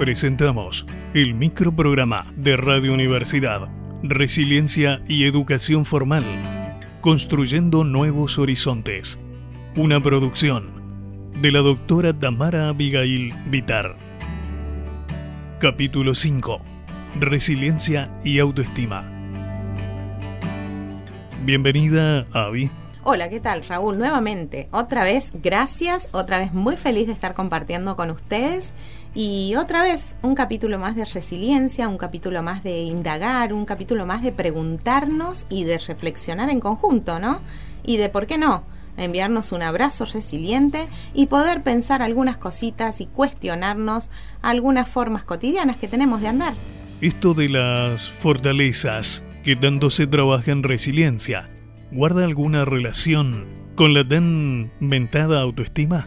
Presentamos el microprograma de Radio Universidad, Resiliencia y Educación Formal, Construyendo Nuevos Horizontes. Una producción de la doctora Tamara Abigail Vitar. Capítulo 5. Resiliencia y autoestima. Bienvenida, Avi. Hola, ¿qué tal Raúl? Nuevamente, otra vez, gracias, otra vez muy feliz de estar compartiendo con ustedes y otra vez un capítulo más de resiliencia, un capítulo más de indagar, un capítulo más de preguntarnos y de reflexionar en conjunto, ¿no? Y de por qué no, enviarnos un abrazo resiliente y poder pensar algunas cositas y cuestionarnos algunas formas cotidianas que tenemos de andar. Esto de las fortalezas que tanto se trabaja en resiliencia guarda alguna relación con la tan mentada autoestima?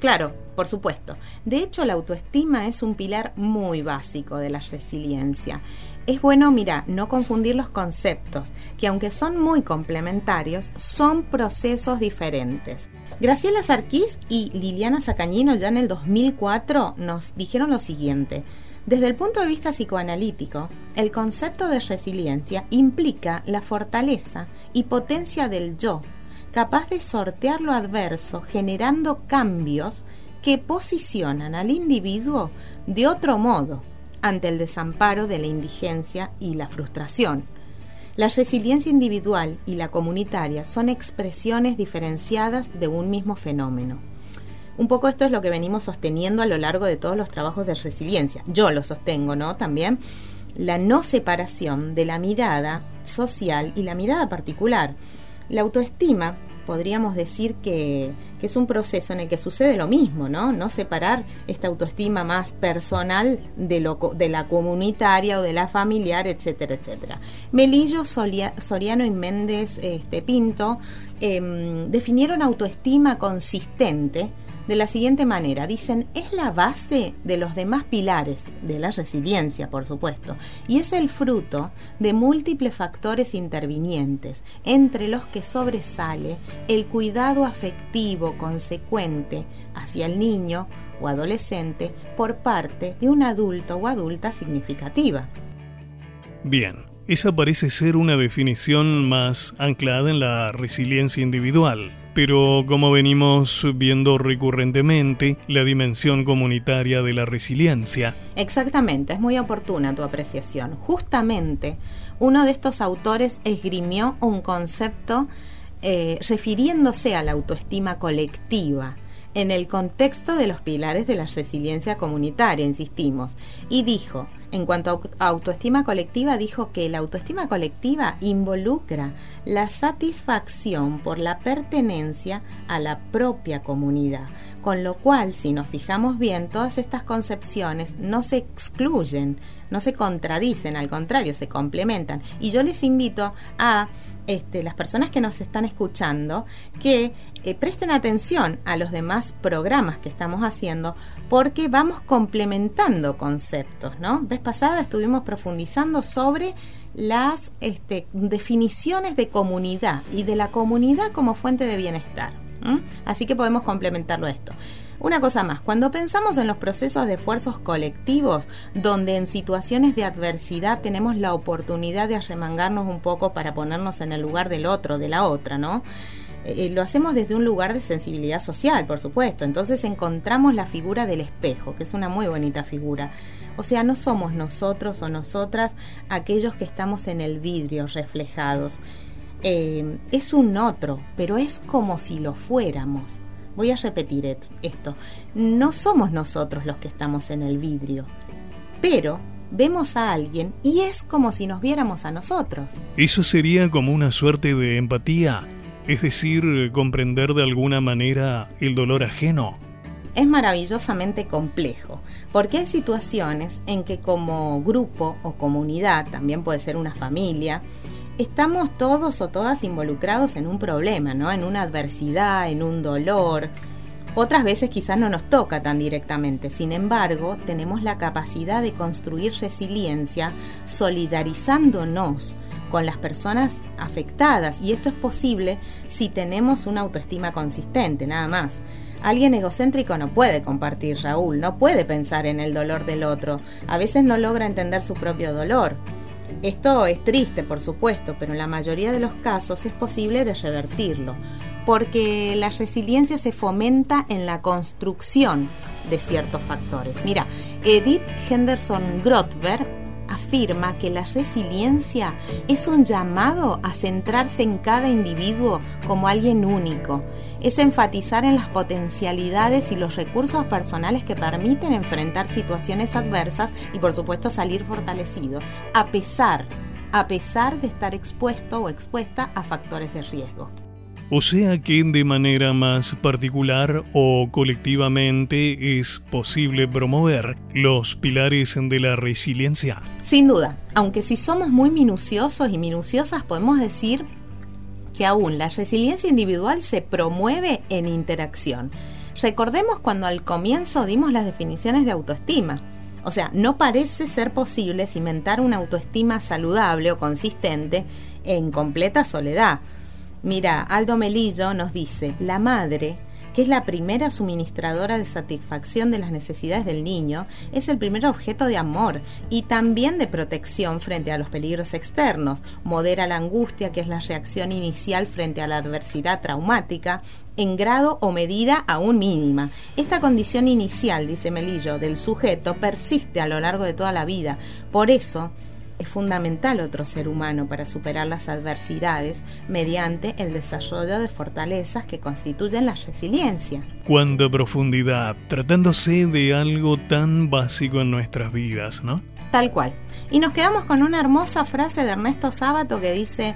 Claro, por supuesto. De hecho, la autoestima es un pilar muy básico de la resiliencia. Es bueno, mira, no confundir los conceptos, que aunque son muy complementarios, son procesos diferentes. Graciela Sarquís y Liliana Sacañino ya en el 2004 nos dijeron lo siguiente. Desde el punto de vista psicoanalítico, el concepto de resiliencia implica la fortaleza y potencia del yo, capaz de sortear lo adverso generando cambios que posicionan al individuo de otro modo ante el desamparo de la indigencia y la frustración. La resiliencia individual y la comunitaria son expresiones diferenciadas de un mismo fenómeno. Un poco esto es lo que venimos sosteniendo a lo largo de todos los trabajos de resiliencia. Yo lo sostengo, ¿no? También la no separación de la mirada social y la mirada particular. La autoestima, podríamos decir que, es un proceso en el que sucede lo mismo, ¿no? No separar esta autoestima más personal de, lo, de la comunitaria o de la familiar, etcétera, etcétera. Melillo, Soriano y Méndez este, Pinto em, definieron autoestima consistente de la siguiente manera. Dicen, es la base de los demás pilares de la resiliencia, por supuesto, y es el fruto de múltiples factores intervinientes, entre los que sobresale el cuidado afectivo consecuente hacia el niño o adolescente por parte de un adulto o adulta significativa. Bien, esa parece ser una definición más anclada en la resiliencia individual pero como venimos viendo recurrentemente, la dimensión comunitaria de la resiliencia. Exactamente, es muy oportuna tu apreciación. Justamente, uno de estos autores esgrimió un concepto eh, refiriéndose a la autoestima colectiva en el contexto de los pilares de la resiliencia comunitaria, insistimos, y dijo, en cuanto a autoestima colectiva, dijo que la autoestima colectiva involucra la satisfacción por la pertenencia a la propia comunidad. Con lo cual, si nos fijamos bien, todas estas concepciones no se excluyen, no se contradicen, al contrario, se complementan. Y yo les invito a este, las personas que nos están escuchando que eh, presten atención a los demás programas que estamos haciendo porque vamos complementando conceptos, ¿no? Vez pasada estuvimos profundizando sobre las este, definiciones de comunidad y de la comunidad como fuente de bienestar. Así que podemos complementarlo a esto. Una cosa más, cuando pensamos en los procesos de esfuerzos colectivos, donde en situaciones de adversidad tenemos la oportunidad de arremangarnos un poco para ponernos en el lugar del otro, de la otra, ¿no? Eh, eh, lo hacemos desde un lugar de sensibilidad social, por supuesto. Entonces encontramos la figura del espejo, que es una muy bonita figura. O sea, no somos nosotros o nosotras aquellos que estamos en el vidrio reflejados. Eh, es un otro, pero es como si lo fuéramos. Voy a repetir esto. No somos nosotros los que estamos en el vidrio, pero vemos a alguien y es como si nos viéramos a nosotros. Eso sería como una suerte de empatía, es decir, comprender de alguna manera el dolor ajeno. Es maravillosamente complejo, porque hay situaciones en que como grupo o comunidad, también puede ser una familia, estamos todos o todas involucrados en un problema, ¿no? En una adversidad, en un dolor. Otras veces quizás no nos toca tan directamente, sin embargo, tenemos la capacidad de construir resiliencia solidarizándonos con las personas afectadas y esto es posible si tenemos una autoestima consistente, nada más. Alguien egocéntrico no puede compartir, Raúl, no puede pensar en el dolor del otro. A veces no logra entender su propio dolor. Esto es triste, por supuesto, pero en la mayoría de los casos es posible de revertirlo, porque la resiliencia se fomenta en la construcción de ciertos factores. Mira, Edith Henderson Grotberg afirma que la resiliencia es un llamado a centrarse en cada individuo como alguien único. Es enfatizar en las potencialidades y los recursos personales que permiten enfrentar situaciones adversas y por supuesto salir fortalecido, a pesar, a pesar de estar expuesto o expuesta a factores de riesgo. O sea que de manera más particular o colectivamente es posible promover los pilares de la resiliencia. Sin duda, aunque si somos muy minuciosos y minuciosas podemos decir que aún la resiliencia individual se promueve en interacción. Recordemos cuando al comienzo dimos las definiciones de autoestima. O sea, no parece ser posible cimentar una autoestima saludable o consistente en completa soledad Mira, Aldo Melillo nos dice, la madre, que es la primera suministradora de satisfacción de las necesidades del niño, es el primer objeto de amor y también de protección frente a los peligros externos. Modera la angustia, que es la reacción inicial frente a la adversidad traumática, en grado o medida aún mínima. Esta condición inicial, dice Melillo, del sujeto persiste a lo largo de toda la vida. Por eso, es fundamental otro ser humano para superar las adversidades mediante el desarrollo de fortalezas que constituyen la resiliencia. Cuánta profundidad, tratándose de algo tan básico en nuestras vidas, ¿no? Tal cual. Y nos quedamos con una hermosa frase de Ernesto Sábato que dice,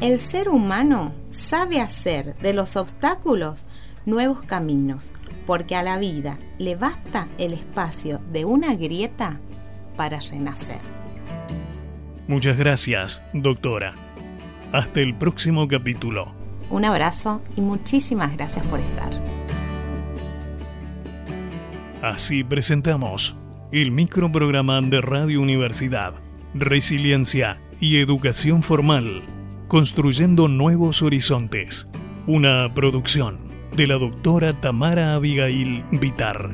el ser humano sabe hacer de los obstáculos nuevos caminos, porque a la vida le basta el espacio de una grieta para renacer. Muchas gracias, doctora. Hasta el próximo capítulo. Un abrazo y muchísimas gracias por estar. Así presentamos el microprograma de Radio Universidad, Resiliencia y Educación Formal, Construyendo Nuevos Horizontes, una producción de la doctora Tamara Abigail Vitar.